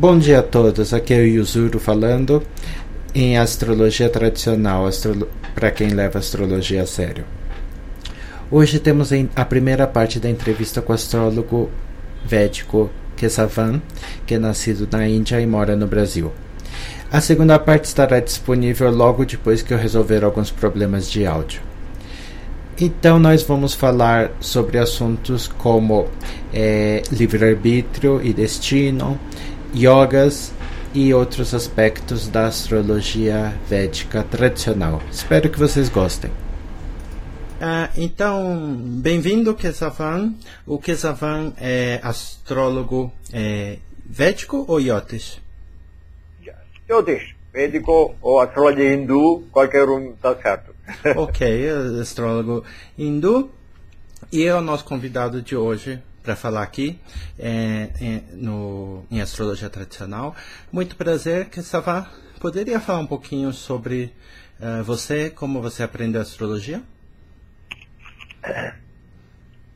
Bom dia a todos, aqui é o Yuzuru falando em astrologia tradicional, para quem leva astrologia a sério. Hoje temos a primeira parte da entrevista com o astrólogo védico Kesavan, que é nascido na Índia e mora no Brasil. A segunda parte estará disponível logo depois que eu resolver alguns problemas de áudio. Então, nós vamos falar sobre assuntos como é, livre-arbítrio e destino, yogas e outros aspectos da astrologia védica tradicional. Espero que vocês gostem. Ah, então, bem-vindo, Kesavan. O Kesavan é astrólogo é, védico ou yotis? Yotis. Védico ou astrologia hindu, qualquer um está certo. ok, astrólogo hindu. E é o nosso convidado de hoje para falar aqui é, é, no, em astrologia tradicional. Muito prazer, Kesava. Poderia falar um pouquinho sobre uh, você, como você aprendeu astrologia?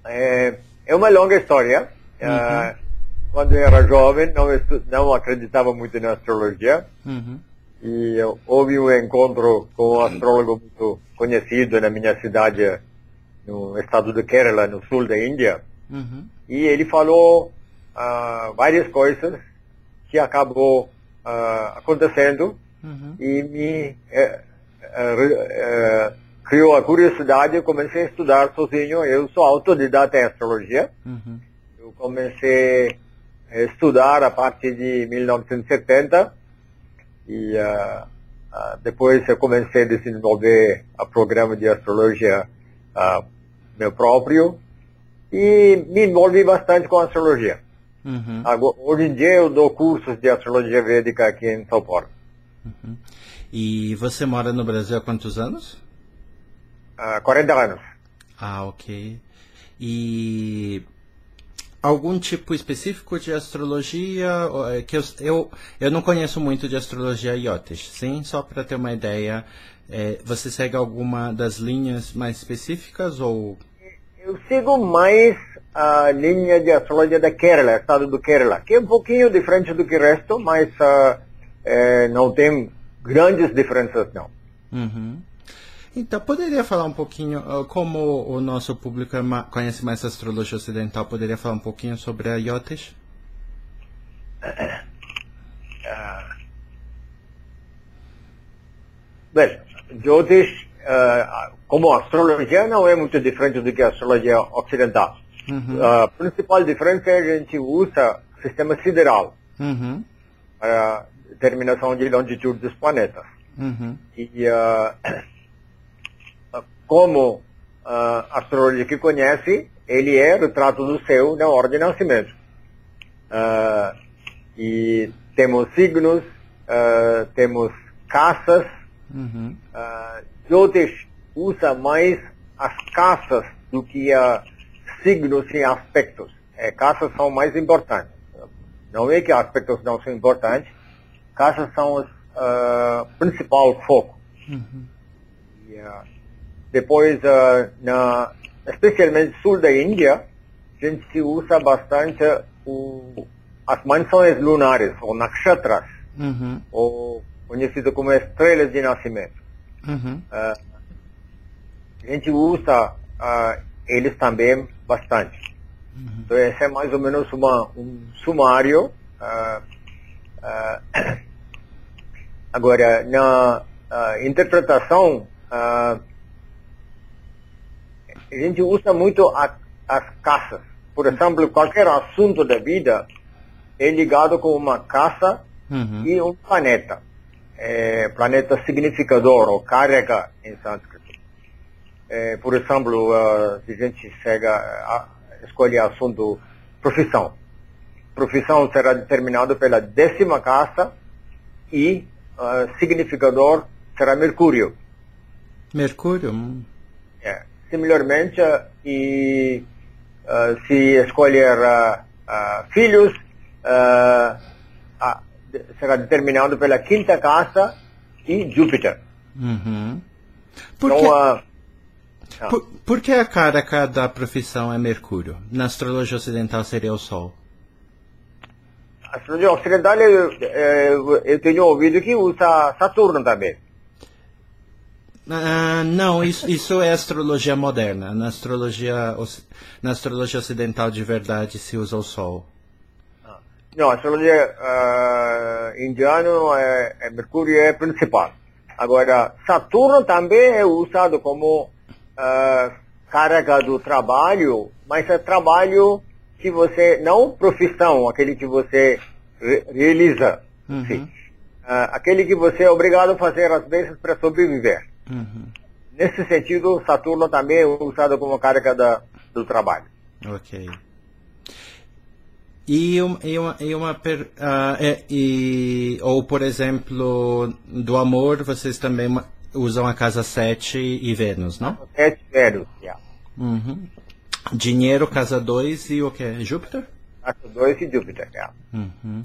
É, é uma longa história. Uhum. Uh, quando eu era jovem, não, não acreditava muito na astrologia. Uhum. E houve um encontro com um astrólogo muito conhecido na minha cidade, no estado de Kerala, no sul da Índia. Uhum. E ele falou uh, várias coisas que acabou uh, acontecendo uhum. e me uh, criou a curiosidade. Eu comecei a estudar sozinho. Eu sou autodidata em astrologia. Uhum. Eu comecei a estudar a partir de 1970 e depois eu comecei a desenvolver o programa de astrologia meu próprio e me envolvi bastante com astrologia. Uhum. Agora, hoje em dia eu dou cursos de astrologia védica aqui em São Paulo. Uhum. E você mora no Brasil há quantos anos? Uh, 40 anos. Ah, ok. E algum tipo específico de astrologia é, que eu, eu, eu não conheço muito de astrologia iotes, sim? Só para ter uma ideia, é, você segue alguma das linhas mais específicas ou eu sigo mais a linha de astrologia da Kerala, estado do Kerala, que é um pouquinho diferente do que o resto, mas uh, é, não tem grandes diferenças não. Uhum. Então, poderia falar um pouquinho, como o nosso público é conhece mais a astrologia ocidental, poderia falar um pouquinho sobre a Yotesh? Uh, bem, Jyotish uh, como a astrologia não é muito diferente do que a astrologia ocidental. Uhum. A principal diferença é que a gente usa o sistema sideral uhum. para determinação de longitude dos planetas. Uhum. E uh, como a astrologia que conhece, ele é retrato do céu na ordem de nascimento. Uh, e temos signos, temos caças, uhum. uh, Jyotish usa mais as caças do que a signos e aspectos. É, caças são mais importantes. Não é que aspectos não são importantes, caças são o uh, principal foco. Uhum. Yeah. Depois, uh, na, especialmente sul da Índia, a gente usa bastante o, as mansões lunares, ou nakshatras, uhum. ou conhecido como estrelas de nascimento. Uhum. Uh, a gente usa uh, eles também bastante. Uhum. Então, esse é mais ou menos uma, um sumário. Uh, agora, na interpretação, a gente usa muito a, as caças. Por exemplo, qualquer assunto da vida é ligado com uma caça uhum. e um planeta é, planeta significador ou carga em sânscrito. É, por exemplo, uh, se a gente chega a escolher assunto profissão. Profissão será determinado pela décima casa e uh, significador será Mercúrio. Mercúrio? É. Similarmente, uh, e se escolher filhos, será determinado pela quinta casa e Júpiter. Uhum. Por, então, por, por, que a cara da profissão é Mercúrio? Na astrologia ocidental seria o Sol. astrologia ocidental eu, eu, eu tenho ouvido que usa Saturno também. Ah, não, isso, isso é astrologia moderna. Na astrologia, na astrologia ocidental de verdade se usa o Sol. Não, a astrologia uh, indiana é, é Mercúrio é principal. Agora, Saturno também é usado como uh, carga do trabalho, mas é trabalho que você, não profissão, aquele que você re realiza. Uhum. Sim. Uh, aquele que você é obrigado a fazer às vezes para sobreviver. Uhum. Nesse sentido, Saturno também é usado como carga da, do trabalho. Ok. E uma, e uma, e uma uh, e, ou, por exemplo, do amor, vocês também usam a casa 7 e Vênus, não? 7 e Vênus, yeah. Uhum. Dinheiro, casa 2 e o que? Júpiter? Casa 2 e Júpiter, yeah. Uhum.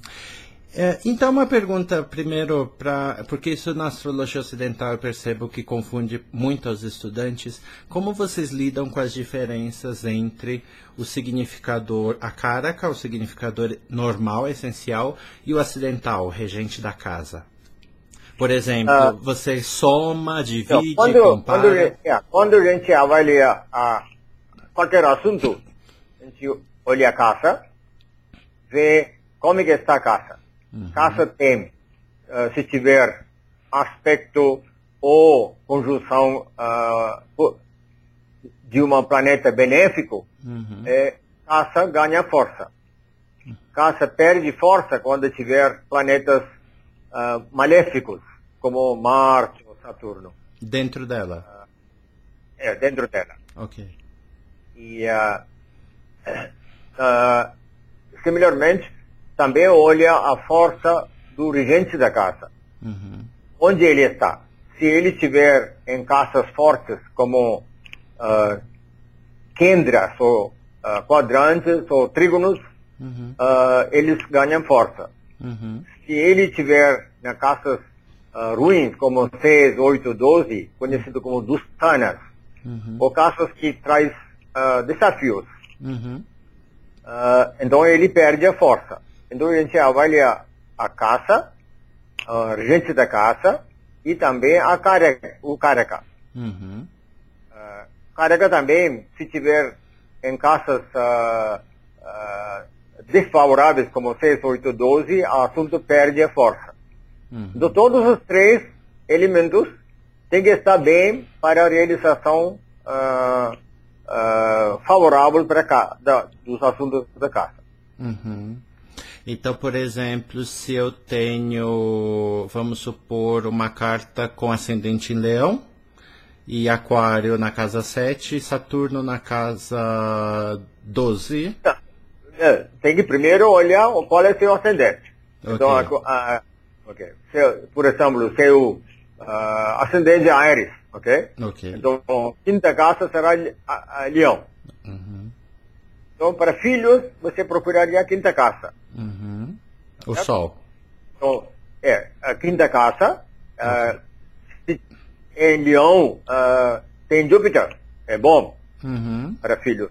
É, então, uma pergunta primeiro, pra, porque isso na astrologia ocidental eu percebo que confunde muito os estudantes. Como vocês lidam com as diferenças entre o significador acáraca, o significador normal, essencial, e o acidental, o regente da casa? Por exemplo, ah, você soma, divide, quando, compara... Quando, é, quando a gente avalia a, qualquer assunto, a gente olha a casa, vê como é que está a casa Uhum. Caso tem, uh, se tiver aspecto ou conjunção uh, de um planeta benéfico, uhum. é, caça ganha força. Caça perde força quando tiver planetas uh, maléficos, como Marte ou Saturno. Dentro dela? é, dentro dela. Ok. E, similarmente, também olha a força do regente da casa. Uhum. Onde ele está. Se ele estiver em casas fortes, como uh, kendras, ou uh, quadrantes, ou trígonos, uhum. uh, eles ganham força. Uhum. Se ele estiver em casas uh, ruins, como 6, 8, 12, conhecido como dustanas, uhum. ou casas que traz uh, desafios, uhum. uh, então ele perde a força. Então a gente avalia a casa, a regente da casa e também a carga, o carga. Uhum. Uh, carga também, se tiver em casas uh, uh, desfavoráveis como 6, 8, 12, o assunto perde a força. Uhum. Então todos os três elementos têm que estar bem para a realização favorável para cá, da, dos assuntos da casa. Uhum. Então, por exemplo, se eu tenho, vamos supor, uma carta com ascendente em leão, e aquário na casa 7 e Saturno na casa 12. É, tem que primeiro olhar qual é seu ascendente. Okay. Então, a, a, okay. seu, por exemplo, seu uh, ascendente é Ares, ok? Ok. Então, quinta casa será a, a leão. Uhum. Então, para filhos, você procuraria a quinta casa. Uhum. O é? Sol. Então, é, a quinta casa, uh, em Leão, uh, tem Júpiter, é bom uhum. para filhos.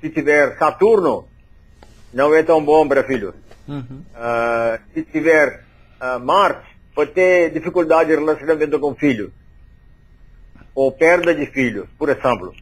Se tiver Saturno, não é tão bom para filhos. Uhum. Uh, se tiver uh, Marte, pode ter dificuldade de relacionamento com filhos. Ou perda de filhos, por exemplo.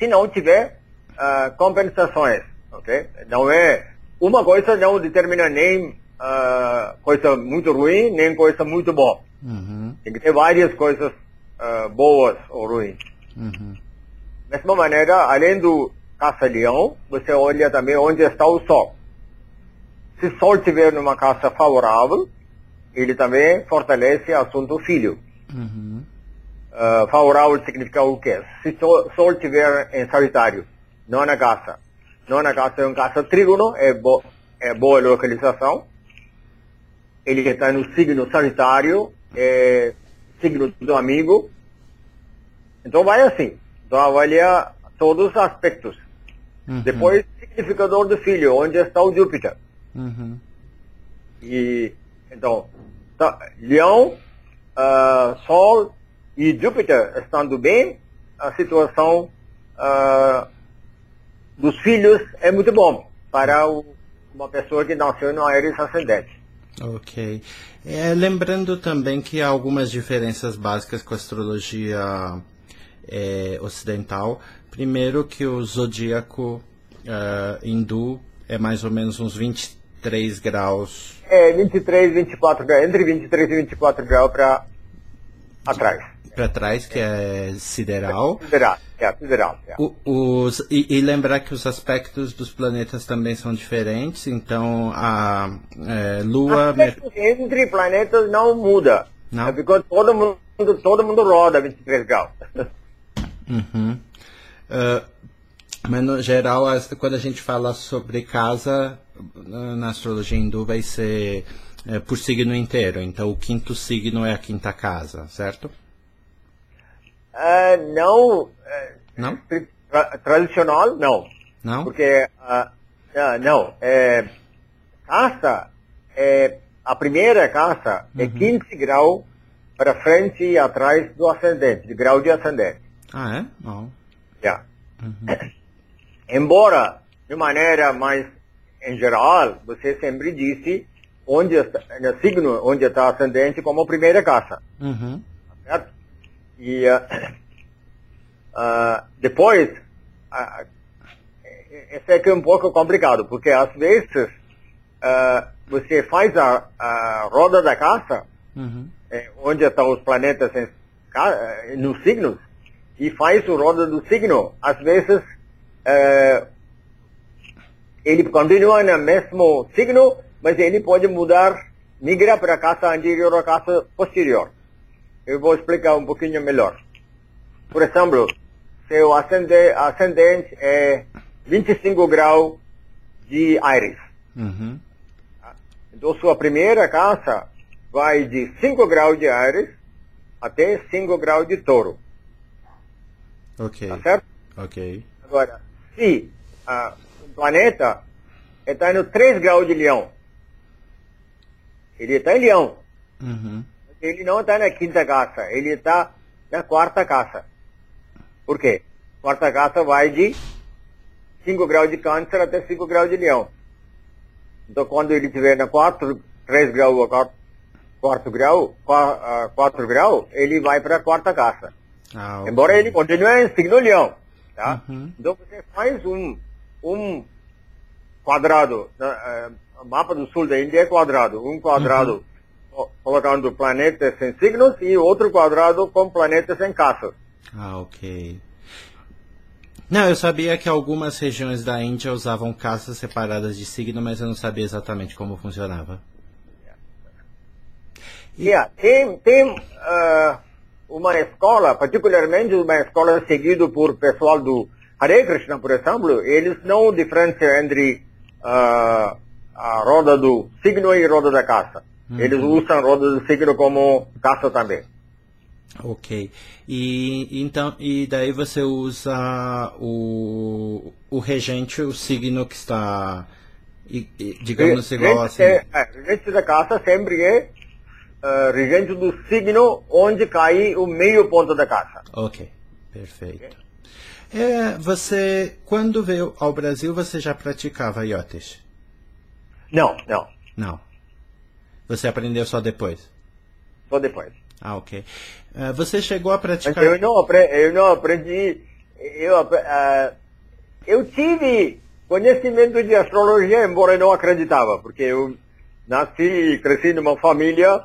Se não tiver uh, compensações, ok? Não é uma coisa não determina nem uh, coisa muito ruim nem coisa muito boa. Uhum. Tem que ter várias coisas uh, boas ou ruins. Uhum. Mesma maneira, além do caça-leão, você olha também onde está o sol. Se o sol estiver numa casa favorável, ele também fortalece o assunto filho. Uhum. Uh, favorável significa o quê? Se o sol estiver em Sagitário, não na casa, não na casa é um casa trígono, é, bo é boa localização. Ele está no signo Sagitário, é signo do amigo. Então vai assim. Então avalia todos os aspectos. Uhum. Depois, significador do filho, onde está o Júpiter. Uhum. E então, tá, Leão, uh, Sol e Júpiter estando bem, a situação uh, dos filhos é muito bom para o, uma pessoa que nasceu no Ares ascendente. Ok. É, lembrando também que há algumas diferenças básicas com a astrologia é, ocidental. Primeiro que o zodíaco uh, hindu é mais ou menos uns 23 graus. É, 23, 24 graus, entre 23 e 24 graus para atrás. Para trás, que é sideral. Sideral, é, sideral. É. O, os, e, e, lembrar que os aspectos dos planetas também são diferentes, então a é, Lua. Aspectos entre planetas não muda. Não? É porque todo mundo, todo mundo roda 23 graus. Uhum. Uh, mas no geral, quando a gente fala sobre casa, na astrologia hindu vai ser é, por signo inteiro. Então o quinto signo é a quinta casa, certo? Uh, não. Uh, não? Tra tradicional, não. Não? Porque, uh, não. É, casa, é, a primeira casa é uhum. é 15 graus para frente e atrás do ascendente, de grau de ascendente. Ah, é? Não. Yeah. Uhum. Embora, de maneira mais em geral, você sempre disse onde está, no signo onde está ascendente como primeira casa. Uhum. Certo? E uh, uh, depois, uh, esse aqui é um pouco complicado, porque às vezes você faz a, a, roda da casa, uhum. eh, onde estão os planetas em, nos signos, e faz o roda do signo. Às vezes, é, ele continua no mesmo signo, mas ele pode mudar, migrar para a casa anterior ou a casa posterior. Eu vou explicar um pouquinho melhor. Por exemplo, seu ascendente, ascendente é 25 graus de Ares. Uhum. Então, sua primeira casa vai de 5 graus de Ares até 5 graus de Touro. Ok. Tá certo? Ok. Agora, se uh, o planeta está no 3 graus de leão, ele está em leão. Uhum. Ele não está na quinta casa, ele está na quarta casa. Por quê? Quarta casa vai de 5 graus de câncer até 5 graus de leão. Então, quando ele estiver na 4, 3 graus ou 4, quarto grau, 4 graus, ele vai para a quarta casa. Ah, okay. Embora ele continue em signo leão. Tá? Uhum. Então você faz um, um quadrado, uh, mapa do sul da Índia é quadrado, um quadrado uhum. Colocando planetas em signos e outro quadrado com planetas em casas. Ah, ok. Não, eu sabia que algumas regiões da Índia usavam casas separadas de signo, mas eu não sabia exatamente como funcionava. Yeah. Tem, tem uh, uma escola, particularmente uma escola seguida por pessoal do Hare Krishna, por exemplo, eles não diferenciam entre uh, a roda do signo e roda da caça. Uhum. Eles usam a roda do signo como caça também. Ok. E então e daí você usa o, o regente, o signo que está, digamos igual assim. É, é, regente da caça sempre é uh, regente do signo onde cai o meio ponto da casa. Ok, perfeito. Okay. É, você, quando veio ao Brasil, você já praticava iotes? Não, não. Não. Você aprendeu só depois? Só depois. Ah, ok. Uh, você chegou a praticar... eu não, aprendi, eu não aprendi eu, uh, eu tive conhecimento de astrologia, embora não acreditava, porque eu nasci e cresci numa família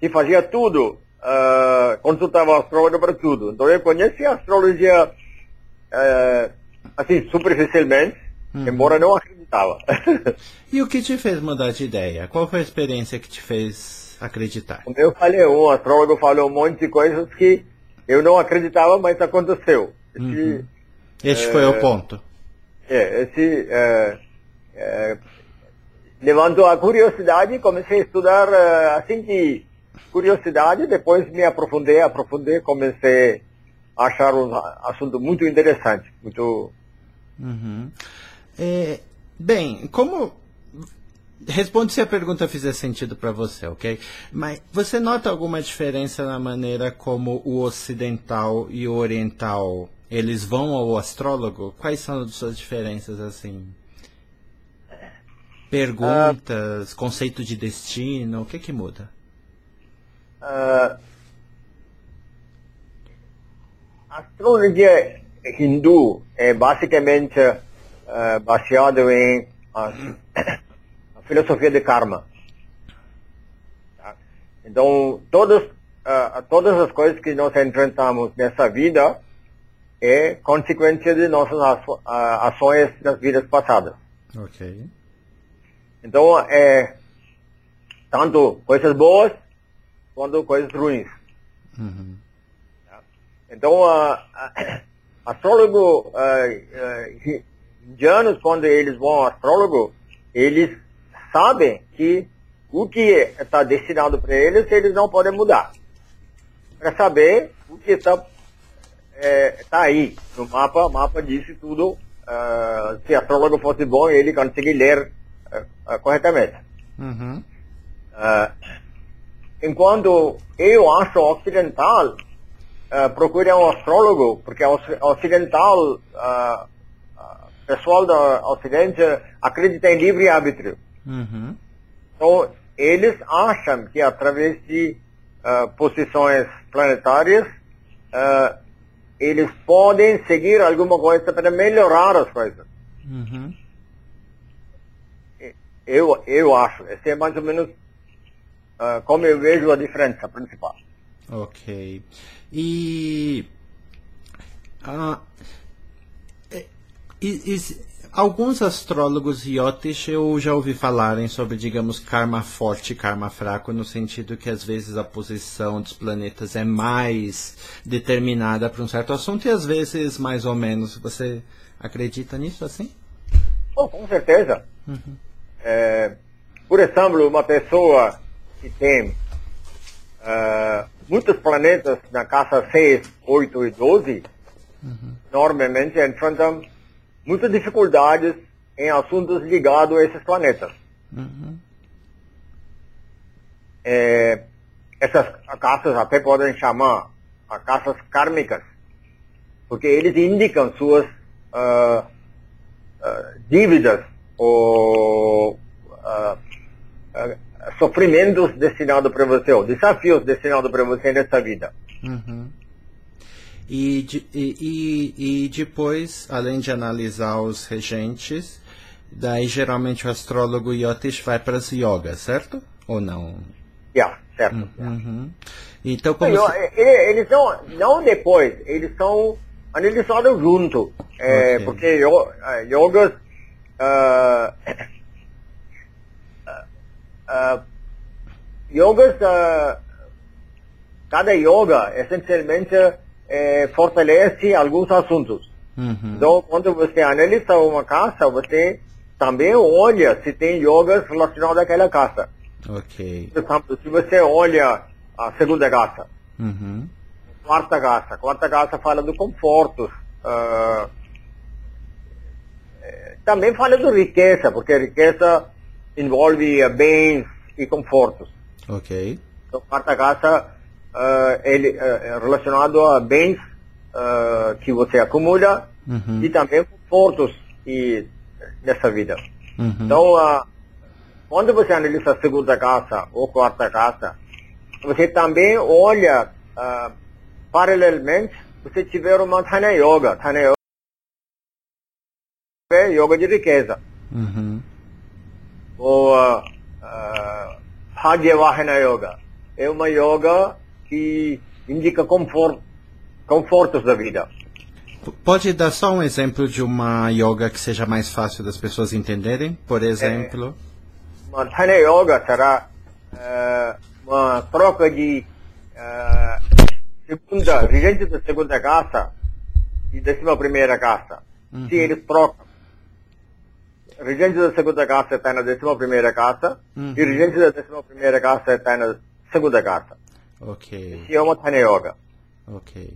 que fazia tudo, uh, consultava astrólogo para tudo. Então eu conheci a astrologia assim, superficialmente, uhum. embora não acreditava. e o que te fez mudar de ideia? Qual foi a experiência que te fez acreditar? Como eu falei, um astrólogo falou um monte de coisas que eu não acreditava, mas aconteceu. Esse, uhum. Este é, foi o ponto. É, esse é, é, levantou a curiosidade, comecei a estudar é, assim de curiosidade, depois me aprofundei, aprofundei, comecei a achar um assunto muito interessante, muito... Uhum. É, bem, como Responde se a pergunta fizer sentido para você, ok? Mas você nota alguma diferença na maneira como o ocidental e o oriental eles vão ao astrólogo? Quais são as suas diferenças assim? Perguntas, uh, conceito de destino, o que que muda? Uh, astrologia hindu é basicamente uh, baseado em filosofia de karma. Tá? Então, todos, uh, todas as coisas que nós enfrentamos nessa vida é consequência de nossas ações nas vidas passadas. Ok. Então, é tanto coisas boas quanto coisas ruins. Uhum. Tá? Então, uh, astrólogo, uh, indianos, quando eles vão ao astrólogo, eles sabem que o que está destinado para eles, eles não podem mudar. Para saber o que está é, tá aí no mapa, o mapa disse tudo. Uh, se astrólogo fosse bom, ele consegue ler uh, uh, corretamente. Uhum. enquanto eu acho ocidental, uh, procure um astrólogo, porque o ocidental, pessoal do ocidente acredita em livre arbítrio. Uhum. Então, eles acham que através de uh, posições planetárias, uh, eles podem seguir alguma coisa para melhorar as coisas. Uhum. Eu, eu acho, esse é mais ou menos uh, como eu vejo a diferença principal. Ok. E. Uh, e, e Alguns astrólogos Yotish eu já ouvi falarem sobre, digamos, karma forte e karma fraco, no sentido que às vezes a posição dos planetas é mais determinada para um certo assunto e às vezes mais ou menos. Você acredita nisso assim? Oh, com certeza. Uhum. É, por exemplo, uma pessoa que tem uh, muitos planetas na casa 6, 8 e 12, uhum. normalmente enfrentam muitas dificuldades em assuntos ligados a esses planetas. Uhum. É, essas caças até podem chamar a caças kármicas, porque eles indicam suas uh, uh, dívidas ou uh, sofrimentos destinados para você, ou desafios destinados para você nessa vida. Uhum. E, e, e, e depois, além de analisar os regentes, daí geralmente o astrólogo Yotish vai para as yogas, certo? Ou não? Yeah, certo. Uhum. Então, como Eu, se... Eles são, não depois, eles são analisados junto. É, okay. Porque yogas. Uh, uh, yogas. Uh, cada yoga, essencialmente, é, fortalece alguns assuntos. Uhum. Então, quando você analisa uma casa, você também olha se tem yogas relacionados àquela casa. Ok. Por exemplo, se você olha a segunda casa, uhum. quarta casa, quarta casa fala do conforto, uh, também fala de riqueza, porque riqueza envolve bens e confortos. Ok. Então, quarta casa uh, ele, uh, relacionado a bens uh, que você acumula uhum. e também confortos e, nessa vida. Uhum. Então, quando você analisa a segunda casa ou quarta casa, você também olha paralelamente você tiver uma Tana Yoga. Tana Yoga é yoga de riqueza. Uhum. Ou uh, uh, Bhagyavahana Yoga. É uma yoga que indica conforto, confortos da vida. Pode dar só um exemplo de uma yoga que seja mais fácil das pessoas entenderem? Por exemplo. Uma Tana Yoga será uh, uma troca de uh, segunda, regente da segunda casa e décima primeira casa. Uhum. Se eles trocam. Regente da segunda casa está na décima primeira casa Uhum. e regente da décima primeira casa está na segunda casa. Ok, Isso é uma Tana Yoga. ok.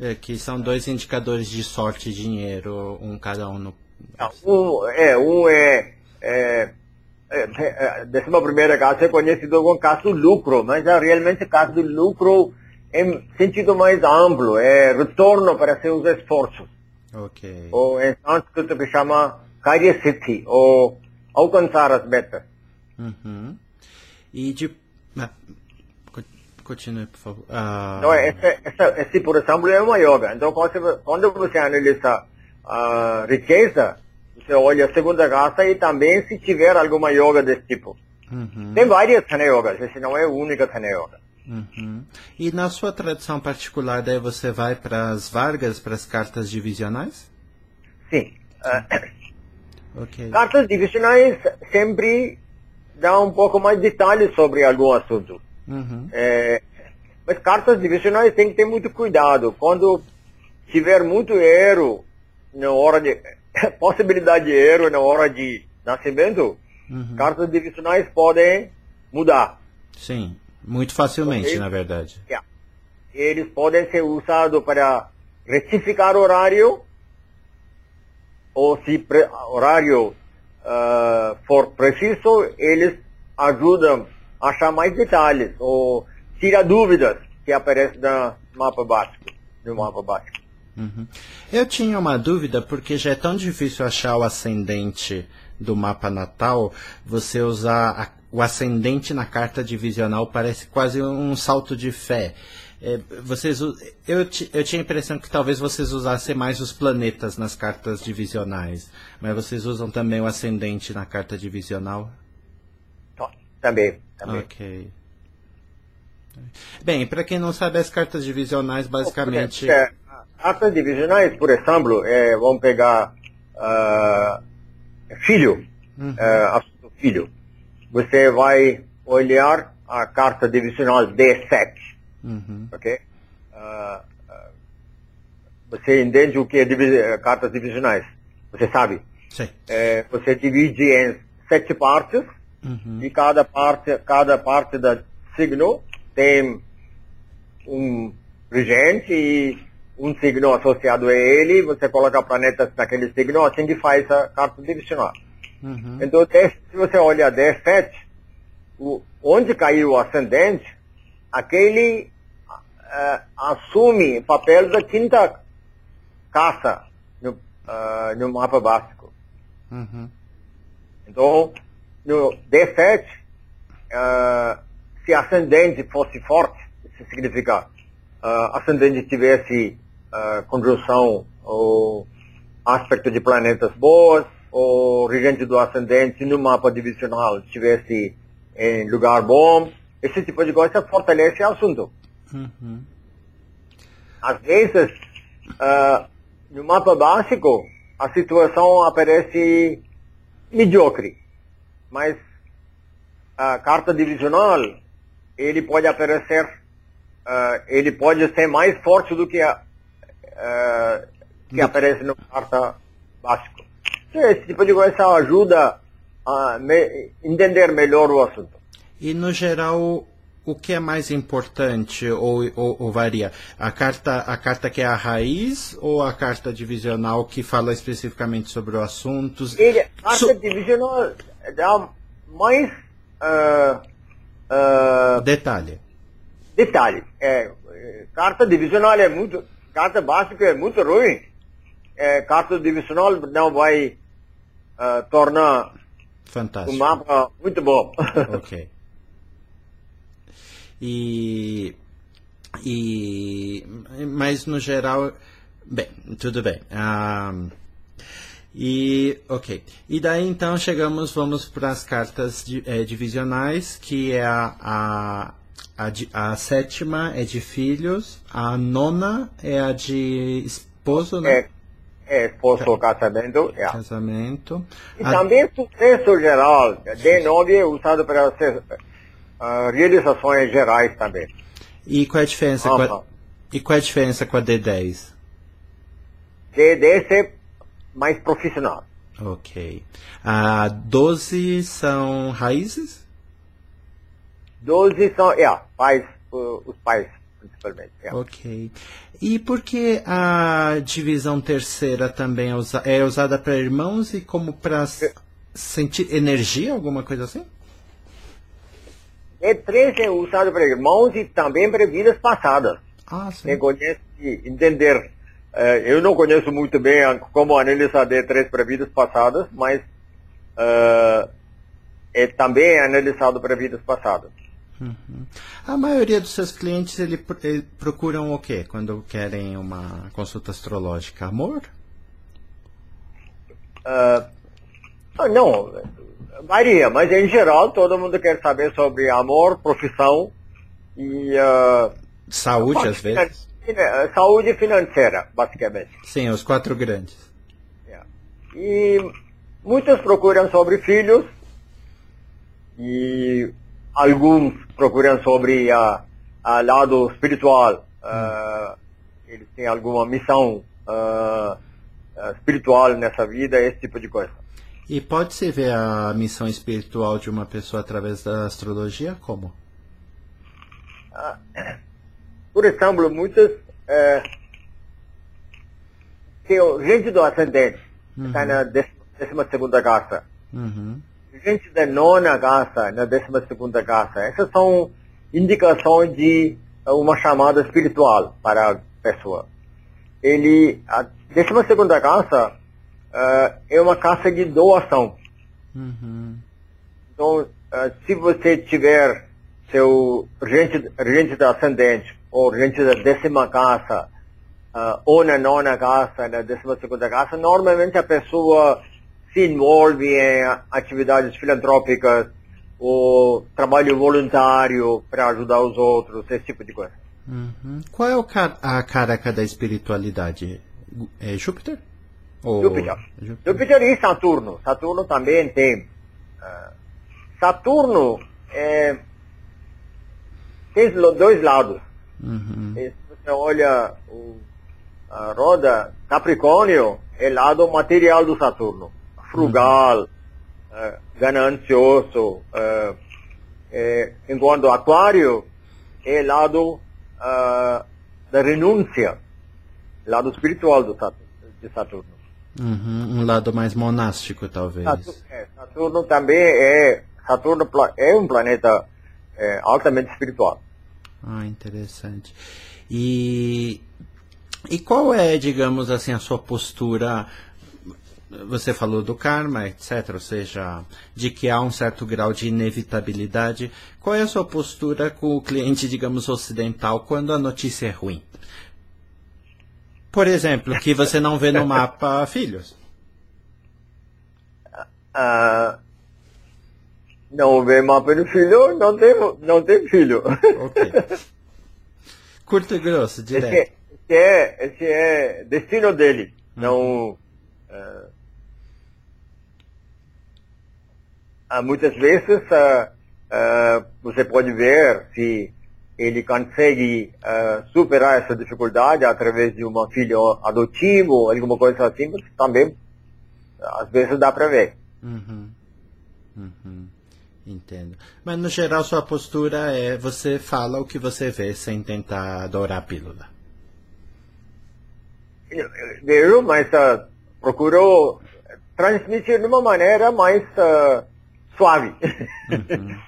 É, que são dois indicadores de sorte e dinheiro, um cada um no. Não, Um é, um é, é, é, é décima primeira casa é conhecido como caso lucro, mas é realmente caso do lucro em sentido mais amplo, é retorno para seus esforços. Ok. Ou em sânscrito que chama Karya Siddhi, ou alcançar as metas. Uhum. E de. Ah, co- Continue, por favor. Ah, Então, essa, essa, esse, por exemplo, é uma yoga. Então, quando você, quando você analisa a riqueza, você olha a segunda casa e também se tiver alguma yoga desse tipo. uhum, Tem várias Tana Yogas, esse não é a única Tana Yoga. uhum. E na sua tradição particular, daí você vai para as Vargas, para as cartas divisionais? Sim. Ah, Ok. cartas divisionais sempre dão um pouco mais detalhes sobre algum assunto. Uhum. É, mas cartas divisionais tem que ter muito cuidado. Quando tiver muito erro na hora de possibilidade de erro na hora de nascimento, Uhum. cartas divisionais podem mudar. Sim, muito facilmente, Ok. na verdade. Yeah. Eles podem ser usados para retificar horário ou se pre- horário ah, for preciso, eles ajudam achar mais detalhes ou tira dúvidas que aparecem no mapa básico, no mapa básico. Uhum. Eu tinha uma dúvida, porque já é tão difícil achar o ascendente do mapa natal, você usar a- o ascendente na carta divisional parece quase um salto de fé. É, vocês, eu, eu tinha a impressão que talvez vocês usassem mais os planetas nas cartas divisionais, mas vocês usam também o ascendente na carta divisional? Tá, Também, também. Ok. Bem, para quem não sabe, as cartas divisionais basicamente. É, cartas divisionais, por exemplo, é, vamos pegar ah, filho, Uhum. assunto filho. Você vai olhar a carta divisional D7, Uhum. ok? Ah, você entende o que é divi cartas divisionais? Você sabe? Sim. É, você divide em sete partes Uhum. e cada parte, cada parte da signo tem um regente e um signo associado a ele, você coloca planetas naquele signo, assim que faz a carta divisional. Uhum. Então, se você olha 17, o, onde caiu o ascendente, aquele ah, assume o papel da quinta casa no, ah, no mapa básico. Uhum. Então, no D7, ah, se ascendente fosse forte, isso significa ah, ascendente tivesse ah, conjunção ou aspecto de planetas boas, ou regente do ascendente no mapa divisional estivesse em lugar bom, esse tipo de coisa fortalece o assunto. Uhum. Às vezes, ah, no mapa básico, a situação aparece mediocre, mas a carta divisional, ele pode aparecer, ah, ele pode ser mais forte do que a ah, que aparece no carta básico. Então, esse tipo de coisa ajuda a me- entender melhor o assunto. E no geral, o que é mais importante ou, ou- ou varia? A carta, a carta que é a raiz ou a carta divisional que fala especificamente sobre o assunto? Ele, carta So- divisional dá mais ah, ah, Detalhe. Detalhe, é, é, carta divisional é muito, carta básica é muito ruim. É, carta divisional não vai ah, tornar o Fantástico. mapa muito bom. Ok. E E, mas no geral, bem, tudo bem. Ah, e ok. E daí então chegamos, vamos para as cartas é, divisionais, que é a, a, a, a, sétima é de filhos, a nona é a de esposo, né? É, é esposo, casamento. É. Casamento. E a... também sucesso geral, D9 é usado para uh, realizações gerais também. E qual é a diferença, com a, e qual é a diferença com a D10? D10 é mais profissional. Ok. Ah, 12 são raízes? 12 são, é, pais, uh, os pais, principalmente. É. Ok. E por que a divisão terceira também é, usa, é usada para irmãos e como para é. sentir energia, alguma coisa assim? E3 é usado para irmãos e também para vidas passadas. Ah, sim. Conhece, entender é, eu não conheço muito bem como analisar D3 para vidas passadas, mas uh, é também analisado para vidas passadas. Uhum. A maioria dos seus clientes ele, ele, procuram o quê quando querem uma consulta astrológica? Amor? Uh, não, varia, mas em geral todo mundo quer saber sobre amor, profissão e uh, saúde às vezes. É, saúde financeira, basicamente. Sim, os quatro grandes. É. E muitos procuram sobre filhos e alguns procuram sobre a, a lado espiritual. Hum. Uh, eles têm alguma missão uh, espiritual nessa vida, esse tipo de coisa. E pode-se ver a missão espiritual de uma pessoa através da astrologia? Como? Uh, por exemplo, muitas é, tem gente do ascendente, uhum. está na décima segunda casa. Uhum. Gente da nona casa, na décima segunda casa. Essas são indicações de uma chamada espiritual para a pessoa. Ele, a décima segunda casa uh, é uma casa de doação. Uhum. Então, uh, se você tiver seu regente, regente ascendente ou gente da décima casa, uh, ou na nona casa, na décima segunda casa, normalmente a pessoa se envolve em atividades filantrópicas ou trabalho voluntário para ajudar os outros, esse tipo de coisa. Uhum. Qual é car a caraca da espiritualidade? É Júpiter? Ou... Júpiter. Júpiter. Júpiter e Saturno. Saturno também tem. Uh, Saturno é, tem dois lados. Uhum. E se você olha o, a roda, Capricórnio é lado material do Saturno. Frugal, uhum. uh, ganancioso. Uh, é, enquanto Aquário é lado da renúncia, lado espiritual do Saturno, de Saturno. Uhum, um lado mais monástico, talvez. Saturno, é, Saturno também é Saturno é um planeta é, altamente espiritual. Ah, interessante. E, e qual é, digamos assim, a sua postura? Você falou do karma, etc., ou seja, de que há um certo grau de inevitabilidade. Qual é a sua postura com o cliente, digamos, ocidental, quando a notícia é ruim? Por exemplo, que você não vê no mapa filhos. Uh, não vê mapa de filho, não tem, não tem filho. Ok. Curto e grosso, direto. Esse, esse, é, esse é destino dele. Hum. Não. Uh, muitas vezes uh, uh, você pode ver se ele consegue superar essa dificuldade através de uma filha adotiva ou alguma coisa assim, também às vezes dá para ver. Uhum. Uhum. Entendo. Mas no geral sua postura é você fala o que você vê sem tentar adorar a pílula. Vejo, mas uh, procuro transmitir de uma maneira mais uh, suave. Uhum.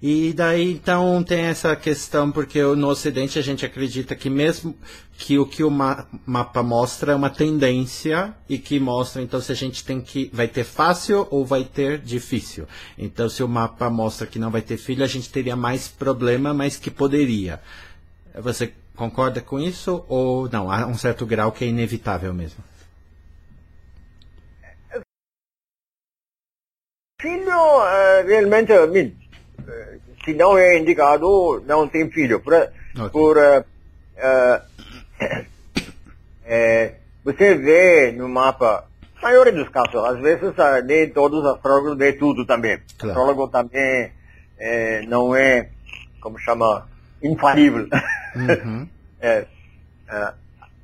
E daí então tem essa questão, porque no Ocidente a gente acredita que mesmo que o que o ma mapa mostra é uma tendência e que mostra então se a gente tem que vai ter fácil ou vai ter difícil. Então se o mapa mostra que não vai ter filho, a gente teria mais problema, mas que poderia. Você concorda com isso ou não? Há um certo grau que é inevitável mesmo? Filho, uh, realmente, se não é indicado, não tem filho. Por, okay. por uh, é, você vê no mapa, maioria dos casos, às vezes nem todos os astrólogos vê tudo também. Claro. Astrólogo também é, não é, como chama, infalível. Uhum. é, é,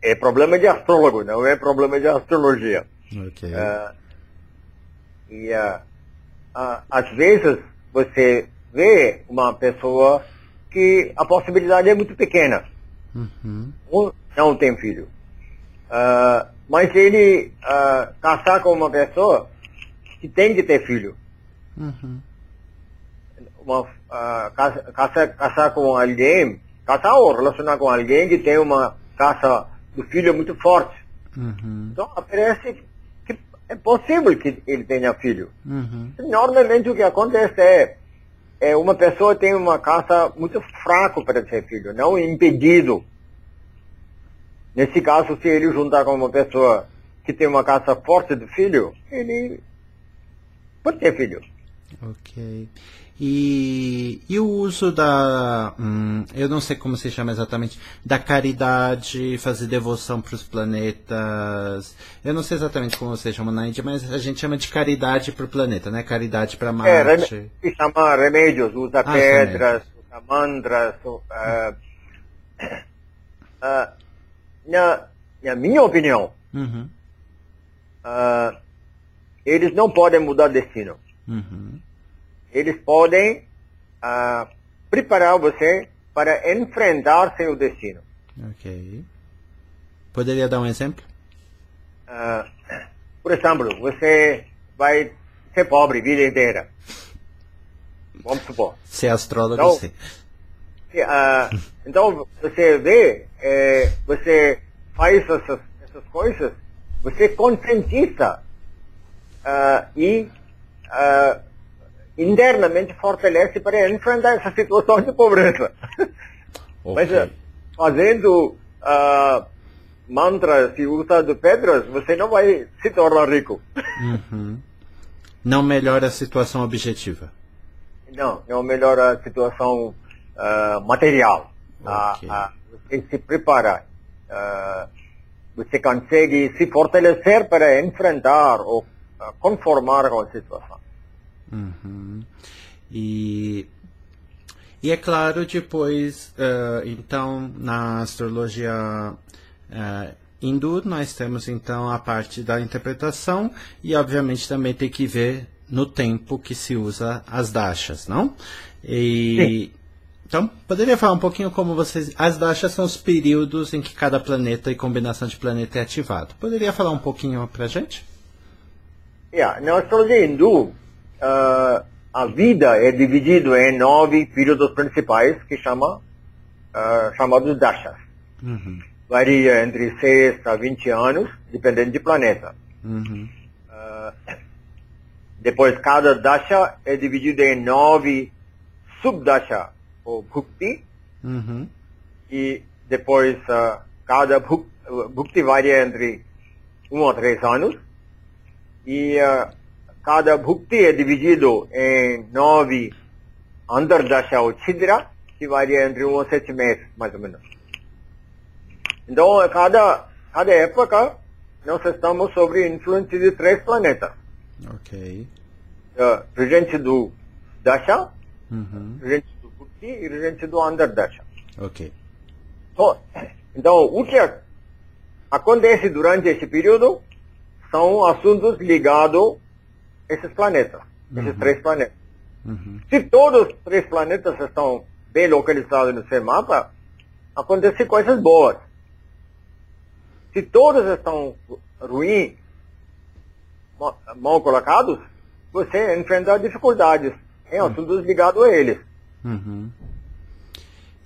é, problema de astrólogo, não é problema de astrologia. Okay. e às vezes você vê uma pessoa que a possibilidade é muito pequena. Uhum. Não tem filho. Uh, mas ele uh, casar com uma pessoa que tem que ter filho. Uhum. Uma, uh, casar, casar com alguém, casar ou relacionar com alguém que tem uma casa do filho muito forte. Uhum. Então, aparece é possível que ele tenha filho. Uhum. Normalmente o que acontece é, é uma pessoa tem uma casa muito fraca para ter filho, não impedido. Nesse caso, se ele juntar com uma pessoa que tem uma casa forte de filho, ele pode ter filho. Ok. E, e o uso da. Hum, eu não sei como se chama exatamente. Da caridade, fazer devoção para os planetas. Eu não sei exatamente como você chama na Índia, mas a gente chama de caridade para o planeta, né? Caridade para Marte. É, se chama remédios, usa ah, pedras, usa mantras. Uh, uh, na, na minha opinião, uhum. uh, eles não podem mudar destino. Uhum eles podem ah, preparar você para enfrentar seu destino. Ok. Poderia dar um exemplo? Ah, por exemplo, você vai ser pobre a vida inteira. Vamos supor. Ser astrólogo, então, sim. Uh, então, você vê, é, você faz essas, essas coisas, você conscientiza uh, e uh, internamente fortalece para enfrentar essa situação de pobreza. Okay. Mas eh, fazendo uh, mantras e usando pedras, você não vai se tornar rico. Uhum. Não melhora a situação objetiva. Não, não melhora a situação uh, material. Okay. Uh, você se prepara, você consegue se fortalecer para enfrentar ou conformar com a situação. Uhum. E, e é claro, depois, uh, então, na astrologia uh, hindu, nós temos então a parte da interpretação e, obviamente, também tem que ver no tempo que se usa as dashas, não? E. Sim. Então, poderia falar um pouquinho como vocês. As dashas são os períodos em que cada planeta e combinação de planeta é ativado. Poderia falar um pouquinho pra gente? Yeah, na astrologia hindu, uh, a vida é dividida em nove períodos principais que chama uh, chamados dashas. Uhum. Varia entre 6 a 20 anos, dependendo de planeta. Uhum. Uh, depois, cada dasha é dividido em nove subdasha, ou bhukti. Uhum. E depois, uh, cada bhukti varia entre 1 a 3 anos. E uh, cada bhukti é dividido em nove andardasha ou chidra, que varia entre um a sete meses, mais ou menos. Então, cada, cada época, nós estamos sobre influência de três planetas. Ok. Uh, regente do Dasha, uhum. regente do Bhukti e regente do Andardasha. Ok. Então, então, o que acontece durante esse período são assuntos ligados esses planetas, uhum. esses três planetas. Uhum. Se todos os três planetas estão bem localizados no seu mapa, acontecem coisas boas. Se todos estão ruins, mal colocados, você enfrenta dificuldades em uhum. assuntos ligados a eles. Uhum.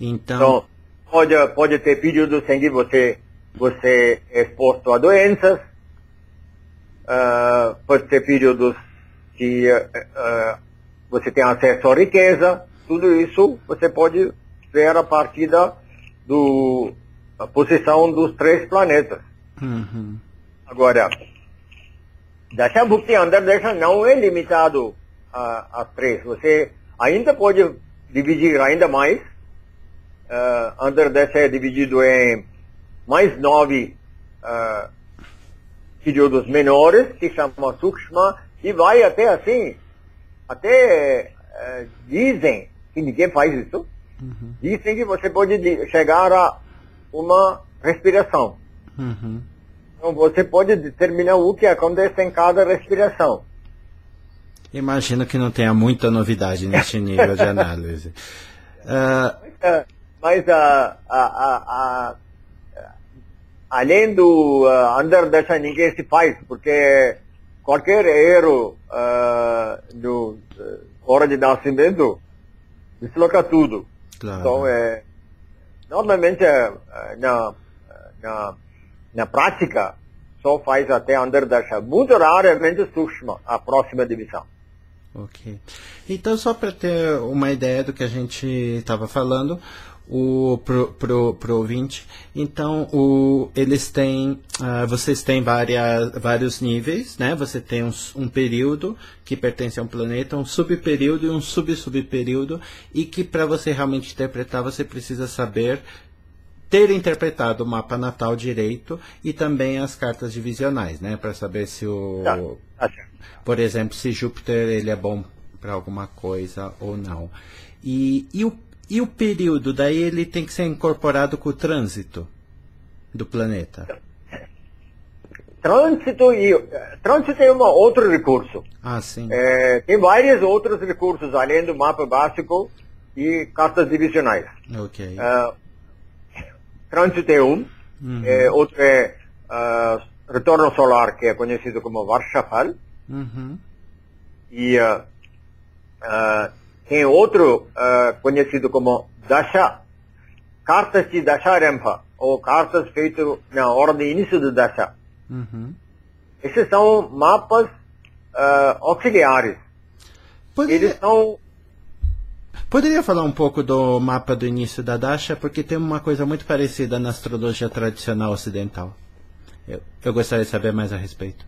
Então... então, pode, pode ter períodos em que você, você é exposto a doenças, uh, pode ter períodos que uh, você tem acesso à riqueza, tudo isso você pode ver a partir da, do a posição dos três planetas. Uhum. Agora, Dasha Bhukti Antardasha não é limitado a, a três. Você ainda pode dividir ainda mais. Uh, Antardasha é dividido em mais nove uh, períodos menores, que chama Sukshma, e vai até assim, até uh, dizem que ninguém faz isso, uhum. dizem que você pode chegar a uma respiração. Uhum. Então você pode determinar o que acontece em cada respiração. Imagino que não tenha muita novidade neste nível de análise. Uh... Mas, uh, uh, além do uh, underdasha ninguém se faz, porque qualquer erro uh, do uh, hora de nascimento desloca tudo. Claro. Então, é, Normalmente, eh, na, na, na prática, só faz até Andardasha. Muito raramente Sushma, a próxima divisão. Ok. Então, só para ter uma ideia do que a gente estava falando, o pro, pro, pro ouvinte. Então, o, eles têm, uh, vocês têm várias, vários níveis, né? Você tem um, um, período que pertence a um planeta, um subperíodo e um sub-subperíodo, e que para você realmente interpretar, você precisa saber ter interpretado o mapa natal direito e também as cartas divisionais, né? Para saber se o, tá, tá por exemplo, se Júpiter ele é bom para alguma coisa ou não. E, e o e o período, daí ele tem que ser incorporado com o trânsito do planeta. Trânsito e trânsito é um outro recurso. Ah, sim. É, tem vários outros recursos além do mapa básico e cartas divisionais. Ok. Uh, trânsito é um. Uhum. É, outro é uh, retorno solar, que é conhecido como Varshafal. Uhum. E uh, tem outro uh, conhecido como Dasha, cartas de Dasharempa, ou cartas feitas na ordem início do Dasha. Uhum. Esses são mapas uh, auxiliares. Poderia... Eles são Poderia falar um pouco do mapa do início da Dasha, porque tem uma coisa muito parecida na astrologia tradicional ocidental. Eu, eu gostaria de saber mais a respeito.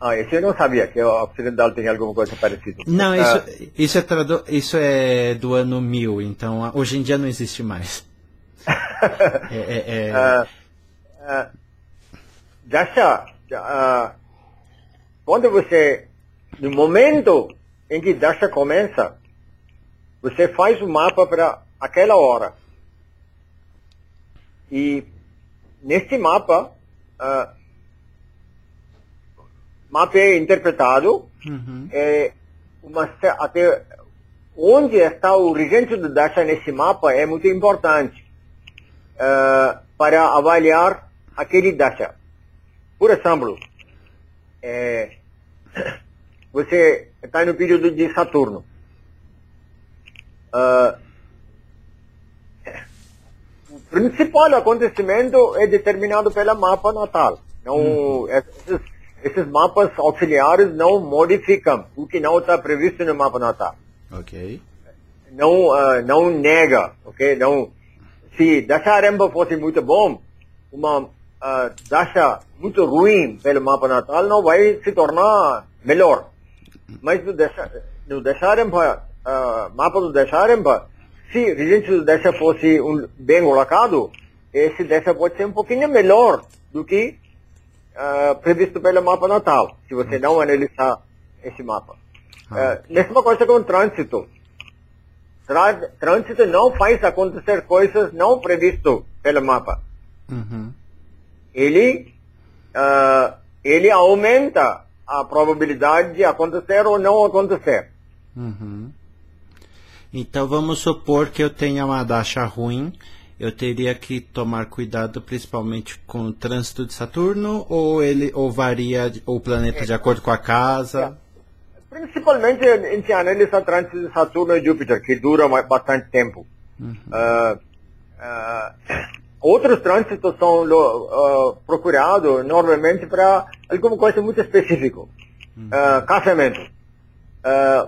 Ah, esse eu não sabia, que o ocidental tem alguma coisa parecida. Não, isso, ah. isso, é, tradu isso é do ano 1000, então hoje em dia não existe mais. é, é, é... Uh, Dasha, uh, quando você, no momento em que Dasha começa, você faz o um mapa para aquela hora. E nesse mapa, uh, mapa é interpretado, uhum. é uma, até onde está o regente do Dasha nesse mapa é muito importante uh, para avaliar aquele Dasha. Por exemplo, é, você está no período de Saturno. Uh, o principal acontecimento é determinado pelo mapa natal. Não, uhum. esses esses mapas auxiliares não modificam o que não está previsto no mapa natal. Ok. Não, uh, não nega, ok? Não, se Dasharemba fosse muito bom, uma uh, Dasha muito ruim pelo mapa natal não vai se tornar melhor. Mas no, Dasha, no Dasharemba, uh, mapa do Dasharemba, se o regente do Dasha fosse um, bem colocado, esse Dasha pode ser um pouquinho melhor do que uh, previsto pelo mapa natal, se você não analisar esse mapa. Ah. Uh, mesma coisa com o trânsito. Tra trânsito não faz acontecer coisas não previsto pelo mapa. Uhum. Ele, uh, ele aumenta a probabilidade de acontecer ou não acontecer. Uhum. Então vamos supor que eu tenha uma dacha ruim eu teria que tomar cuidado principalmente com o trânsito de Saturno ou ele ou varia o planeta de acordo com a casa? Principalmente a gente analisa o trânsito de Saturno e Júpiter, que dura bastante tempo. Uhum. Uh, uh, outros trânsitos são uh, procurados normalmente para alguma coisa muito específica. Uhum. casamento.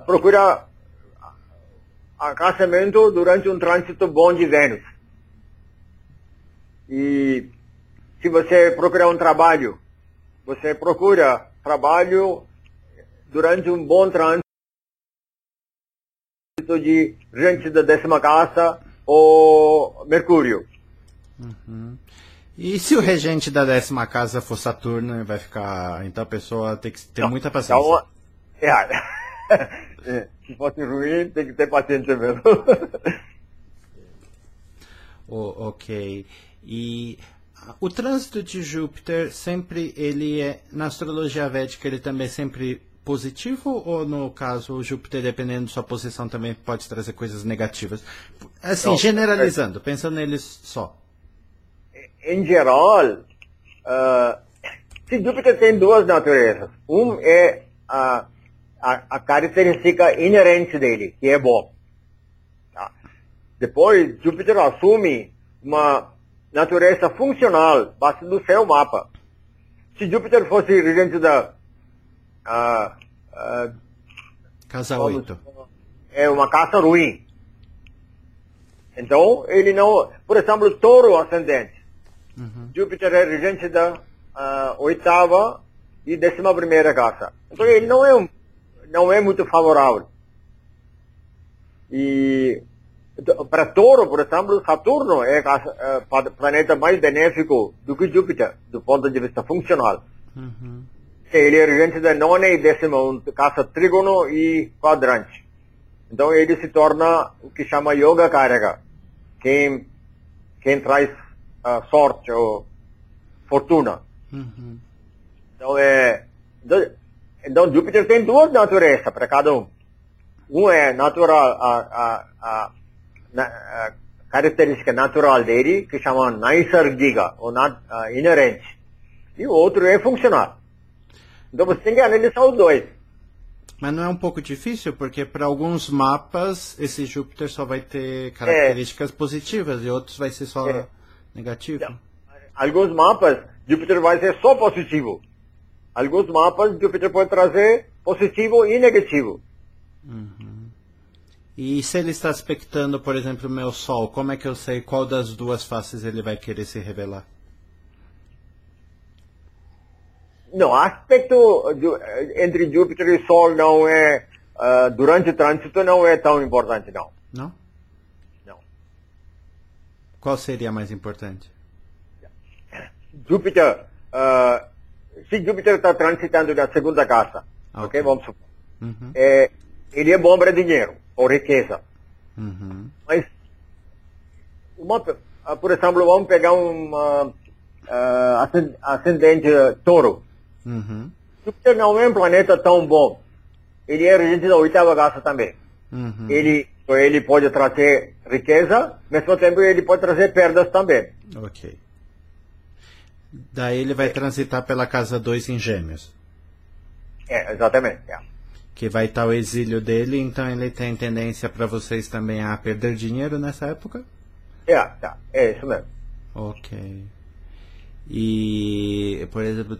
procura casamento durante um trânsito bom de Vênus E se você procurar um trabalho, você procura trabalho durante um bom trânsito de gente da décima casa ou Mercúrio. Uhum. E se o regente da décima casa for Saturno, vai ficar. Então a pessoa tem que ter Não, muita paciência. Então, é, se fosse ruim, tem que ter paciência mesmo. oh, ok. E o trânsito de Júpiter sempre ele é na astrologia védica ele também é sempre positivo ou no caso o Júpiter dependendo de sua posição também pode trazer coisas negativas? Assim, Não, generalizando, é... pensando neles só. Em geral, uh, se Júpiter tem duas naturezas. Um é a, a, a característica inerente dele, que é bom. Tá? Depois, Júpiter assume uma natureza funcional base do seu mapa. Se Júpiter fosse regente da uh, uh, casa 8, é uma casa ruim. Então, ele não, por exemplo, touro ascendente. Uhum. Júpiter é regente da uh, oitava e décima primeira casa. Então, ele não é, não é muito favorável. E para Touro, por exemplo, Saturno é o é, planeta mais benéfico do que Júpiter, do ponto de vista funcional. Uhum. Ele é regente da nona e décima, casa trígono e quadrante. Então ele se torna o que chama Yoga Karaka, quem, quem traz uh, sorte ou fortuna. Uhum. Então, é, então Júpiter tem duas naturezas para cada um. Um é natural, a, a, a na, característica natural dele, que chama Naisargiga, ou nat, uh, inerente. E o outro é funcional. Então você tem que analisar os dois. Mas não é um pouco difícil, porque para alguns mapas esse Júpiter só vai ter características é. positivas e outros vai ser só é. negativo. Alguns mapas Júpiter vai ser só positivo. Alguns mapas Júpiter pode trazer positivo e negativo. Uhum. E se ele está aspectando, por exemplo, o meu Sol, como é que eu sei qual das duas faces ele vai querer se revelar? Não, aspecto entre Júpiter e Sol não é, uh, durante o trânsito não é tão importante, não. Não? Não. Qual seria mais importante? Júpiter, uh, se Júpiter está transitando na segunda casa, ok, okay vamos supor, uhum. é, ele é bom para dinheiro ou riqueza. Uhum. Mas, uma, ah, por exemplo, vamos pegar um uh, ascendente touro. Uhum. Júpiter não é um planeta tão bom. Ele é regente da oitava casa também. Uhum. Ele, ele pode trazer riqueza, ao mesmo tempo ele pode trazer perdas também. Ok. Daí ele vai transitar pela casa 2 em gêmeos. É, exatamente. É que vai estar o exílio dele, então ele tem tendência para vocês também a perder dinheiro nessa época? É, tá. É isso mesmo. Ok. E, por exemplo,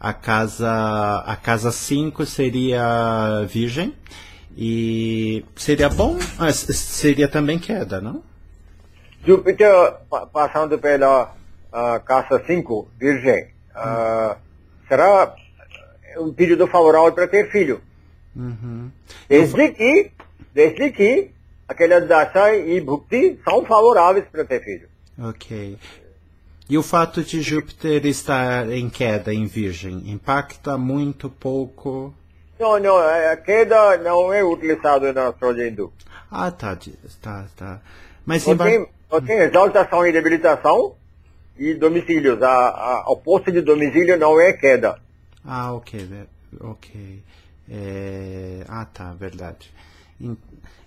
a casa a casa 5 seria virgem e seria bom, mas seria também queda, não? Júpiter passando pela uh, casa 5, virgem, uh, será um período favorável para ter filho. Uhum. Desde que, desde que aquelas dasha e bhukti são favoráveis para ter filho. Ok. E o fato de Júpiter estar em queda em Virgem impacta muito pouco? Não, não, a queda não é utilizada na astrologia hindu. Ah, tá, tá, tá. Mas tem, embar... tem exaltação e debilitação e domicílios. A, a, o posto de domicílio não é queda. Ah, ok, ok. É... Ah, tá, verdade.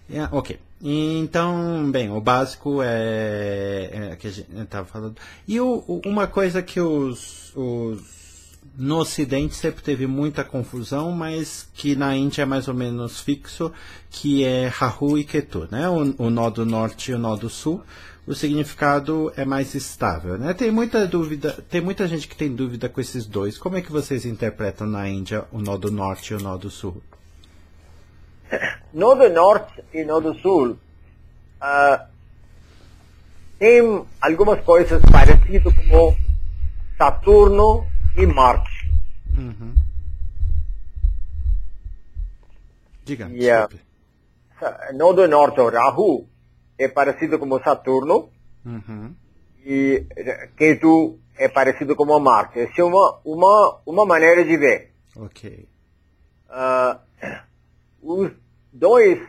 É, ok. Então, bem, o básico é, é que a gente estava falando. E o, uma coisa que os, os no Ocidente sempre teve muita confusão, mas que na Índia é mais ou menos fixo, que é Rahu e Ketu, né? O, o nó do norte e o nó do sul o significado é mais estável. Né? Tem muita dúvida, tem muita gente que tem dúvida com esses dois. Como é que vocês interpretam na Índia o nó do norte e o nó do sul? No do norte e no do sul, uh, tem algumas coisas parecidas com Saturno e Marte. Uhum. Diga, Yeah. desculpe. Sa- Nodo norte, o Rahu, é parecido com Saturno Uhum. e eh, Ketu é parecido com Marte. Essa é uma, uma, uma maneira de ver. Ok. Ah, os dois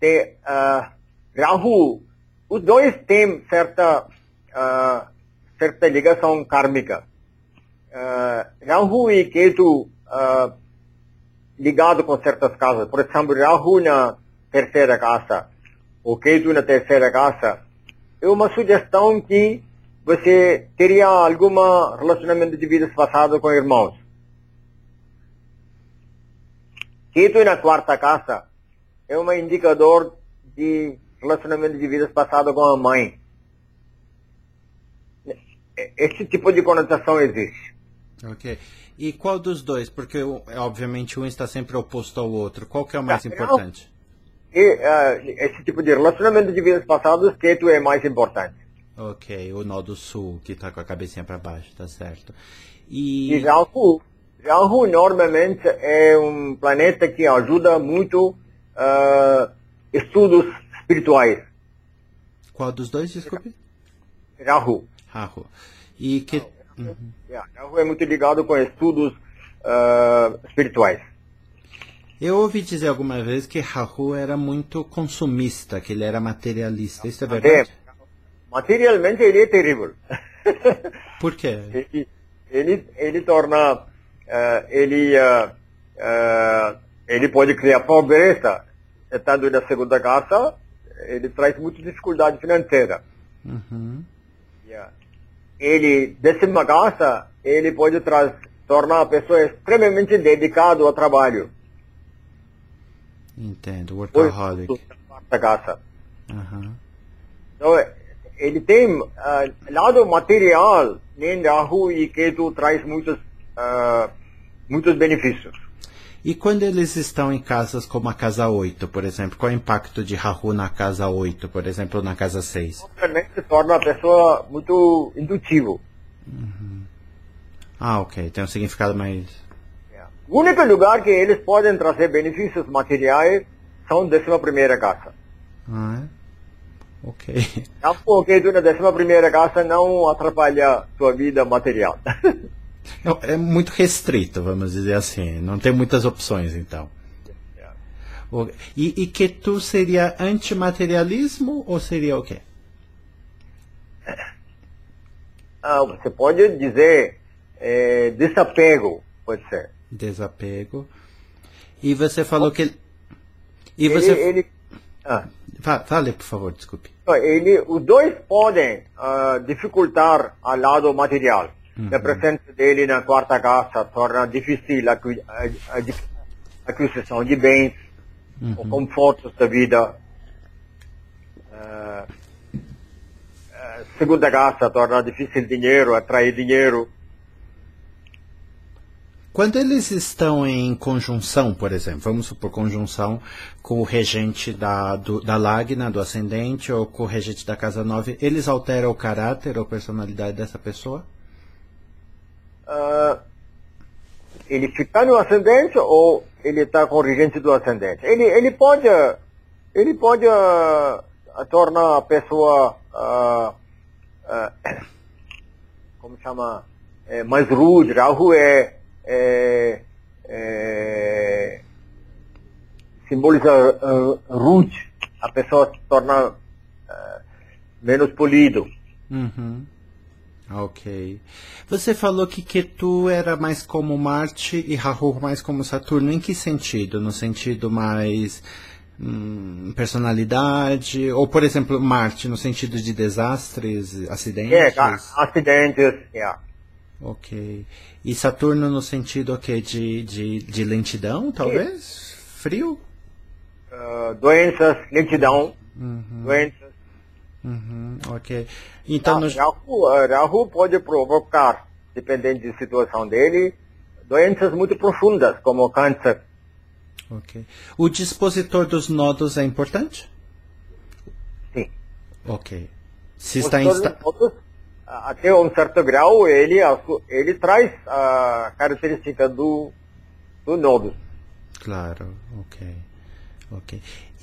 têm, ah, Rahu, os dois têm certa, ah, certa ligação kármica. Ah, Rahu e Ketu ah, ligado com certas casas. Por exemplo, Rahu na terceira casa, ou Ketu na terceira casa, é uma sugestão que você teria algum relacionamento de vidas passadas com irmãos. Ketu na quarta casa é um indicador de relacionamento de vidas passadas com a mãe. Esse tipo de conotação existe. Ok. E qual dos dois? Porque, obviamente, um está sempre oposto ao outro. Qual que é o mais importante? E ah, esse tipo de relacionamento de vidas passadas, Ketu é mais importante. Ok, o nó do sul, que está com a cabecinha para baixo, tá certo. E E... Rahu, Rahu normalmente é um planeta que ajuda muito ah, estudos espirituais. Qual dos dois, desculpe? Rahu. Rahu. E que... Uhum. Yeah, Rahu é muito ligado com estudos ah, espirituais. Eu ouvi dizer alguma vez que Rahu era muito consumista, que ele era materialista. Isso é verdade? É, materialmente ele é terrível. Por quê? ele, ele, ele torna, ah, ele, ah, ah, ele pode criar pobreza, estando na segunda casa, ele traz muita dificuldade financeira. Uhum. Yeah. Ele, décima casa, ele pode traz, tornar a pessoa extremamente dedicada ao trabalho. Entendo, workaholic. casa. Aham. Então, ele tem ah, lado material, nem Rahu e Ketu traz muitos, ah, muitos benefícios. E quando eles estão em casas como a casa 8, por exemplo, qual é o impacto de Rahu na casa 8, por exemplo, ou na casa 6? Obviamente torna a pessoa muito intuitivo. Ah, ok, tem um significado mais... O único lugar que eles podem trazer benefícios materiais são décima primeira casa. Ah, é? Ok. Rahu e Ketu na décima primeira casa não atrapalha sua vida material. Não, É muito restrito, vamos dizer assim. Não tem muitas opções, então. E, e que tu seria antimaterialismo ou seria o quê? Ah, você pode dizer eh, desapego, pode ser. Desapego. E você falou que... E Ele, você... ele, ah, Fa- Fale, por favor, desculpe. ele, os dois podem ah, dificultar o lado material. A presença dele na quarta casa torna difícil a, acqui- a, a aquisição de bens, o conforto da vida. Ah, ah, segunda casa torna difícil dinheiro, atrair dinheiro. Quando eles estão em conjunção, por exemplo, vamos supor conjunção com o regente da, do, da Lagna, do ascendente, ou com o regente da casa 9, eles alteram o caráter ou personalidade dessa pessoa? Ah, ele fica no ascendente ou ele está com o regente do ascendente? Ele, ele pode, ele pode ah, tornar a pessoa, ah, como chama, é, mais rude. Rahu é, é, é simboliza ah, rude. A pessoa se torna ah, menos polido. Uhum. Ok. Você falou que Ketu era mais como Marte e Rahu mais como Saturno. Em que sentido? No sentido mais hum, personalidade? Ou, por exemplo, Marte no sentido de desastres, acidentes? É, acidentes, yeah. Ok. E Saturno no sentido o quê? De, de, de lentidão, talvez? Frio? Ah, doenças, lentidão, Uhum, doenças. uhum, ok. Então, no, Rahu, ah, Rahu pode provocar, dependendo da situação dele, doenças muito profundas, como câncer. ok. O dispositor dos nodos é importante? Sim. Ok. Se está insta... até um certo grau, ele, ele traz a característica do, do nodo. Claro, ok. ok.